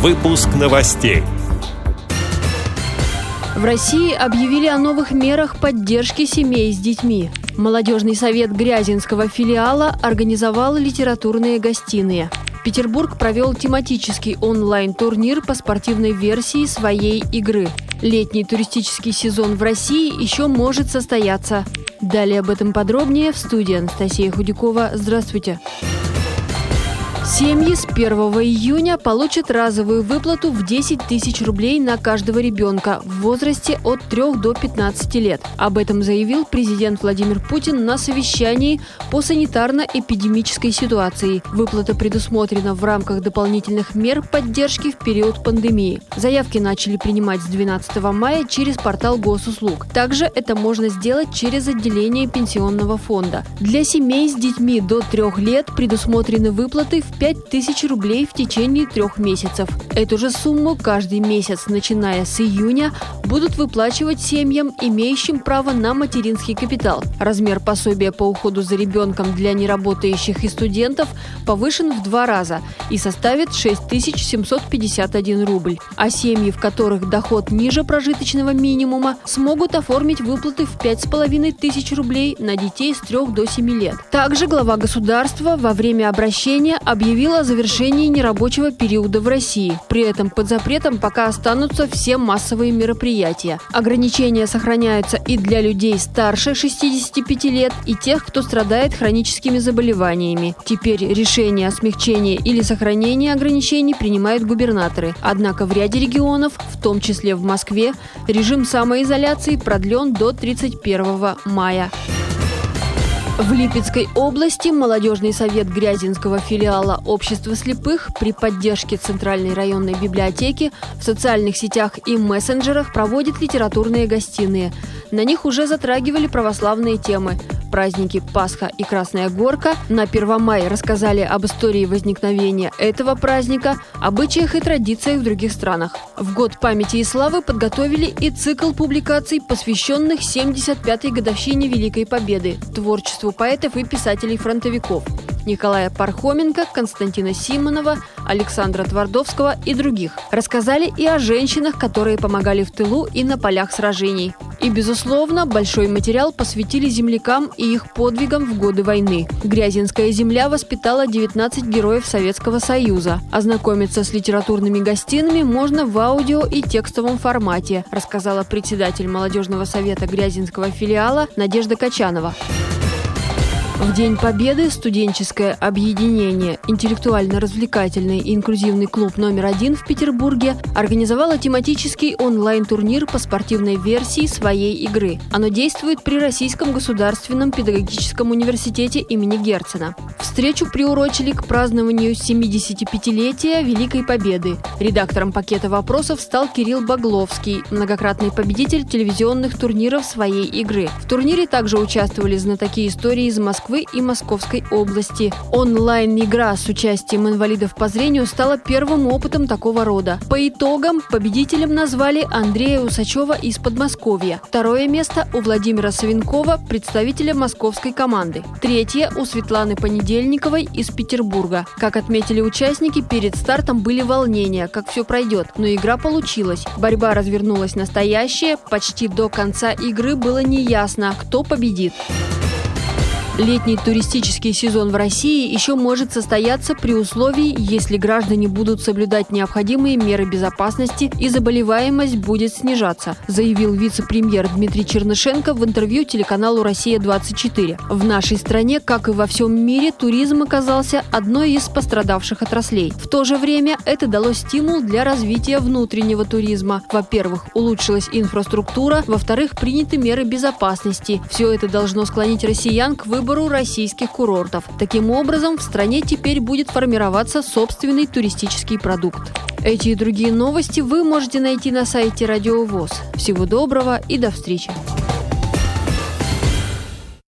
Выпуск новостей. В России объявили о новых мерах поддержки семей с детьми. Молодежный совет Грязинского филиала организовал литературные гостиные. Петербург провел тематический онлайн-турнир по спортивной версии своей игры. Летний туристический сезон в России еще может состояться. Далее об этом подробнее в студии Анастасия Худякова. Здравствуйте. Здравствуйте. Семьи с 1 июня получат разовую выплату в 10 тысяч рублей на каждого ребенка в возрасте от 3 до 15 лет. Об этом заявил президент Владимир Путин на совещании по санитарно-эпидемической ситуации. Выплата предусмотрена в рамках дополнительных мер поддержки в период пандемии. Заявки начали принимать с 12 мая через портал госуслуг. Также это можно сделать через отделение пенсионного фонда. Для семей с детьми до 3 лет предусмотрены выплаты в 5 тысяч рублей в течение трех месяцев. Эту же сумму каждый месяц, начиная с июня, будут выплачивать семьям, имеющим право на материнский капитал. Размер пособия по уходу за ребенком для неработающих и студентов повышен в два раза и составит 6751 рубль. А семьи, в которых доход ниже прожиточного минимума, смогут оформить выплаты в 5,5 тысяч рублей на детей с 3 до 7 лет. Также глава государства во время обращения объявил о завершении нерабочего периода в России. При этом под запретом пока останутся все массовые мероприятия. Ограничения сохраняются и для людей старше 65 лет, и тех, кто страдает хроническими заболеваниями. Теперь решение о смягчении или сохранении ограничений принимают губернаторы. Однако в ряде регионов, в том числе в Москве, режим самоизоляции продлен до 31 мая. В Липецкой области молодежный совет Грязинского филиала Общества слепых при поддержке Центральной районной библиотеки в социальных сетях и мессенджерах проводит литературные гостиные. На них уже затрагивали православные темы – праздники Пасха и Красная Горка. На 1 мая рассказали об истории возникновения этого праздника, обычаях и традициях в других странах. В год памяти и славы подготовили и цикл публикаций, посвященных 75-й годовщине Великой Победы, творчеству поэтов и писателей-фронтовиков. Николая Пархоменко, Константина Симонова, Александра Твардовского и других. Рассказали и о женщинах, которые помогали в тылу и на полях сражений. И, безусловно, большой материал посвятили землякам и их подвигам в годы войны. Грязинская земля воспитала 19 героев Советского Союза. Ознакомиться с литературными гостинами можно в аудио и текстовом формате, рассказала председатель молодежного совета Грязинского филиала Надежда Качанова. В День Победы студенческое объединение «Интеллектуально-развлекательный и инклюзивный клуб номер один» в Петербурге организовало тематический онлайн-турнир по спортивной версии своей игры. Оно действует при Российском государственном педагогическом университете имени Герцена. Встречу приурочили к празднованию 75-летия Великой Победы. Редактором пакета вопросов стал Кирилл Багловский, многократный победитель телевизионных турниров своей игры. В турнире также участвовали знатоки истории из Москвы Москвы и Московской области. Онлайн-игра с участием инвалидов по зрению стала первым опытом такого рода. По итогам победителем назвали Андрея Усачева из Подмосковья. Второе место у Владимира Савинкова, представителя московской команды. Третье у Светланы Понедельниковой из Петербурга. Как отметили участники, перед стартом были волнения, как все пройдет, но игра получилась. Борьба развернулась настоящая, почти до конца игры было неясно, кто победит. Летний туристический сезон в России еще может состояться при условии, если граждане будут соблюдать необходимые меры безопасности и заболеваемость будет снижаться, заявил вице-премьер Дмитрий Чернышенко в интервью телеканалу «Россия-24». В нашей стране, как и во всем мире, туризм оказался одной из пострадавших отраслей. В то же время это дало стимул для развития внутреннего туризма. Во-первых, улучшилась инфраструктура, во-вторых, приняты меры безопасности. Все это должно склонить россиян к выбору выбору российских курортов. Таким образом, в стране теперь будет формироваться собственный туристический продукт. Эти и другие новости вы можете найти на сайте Радио ВОЗ. Всего доброго и до встречи!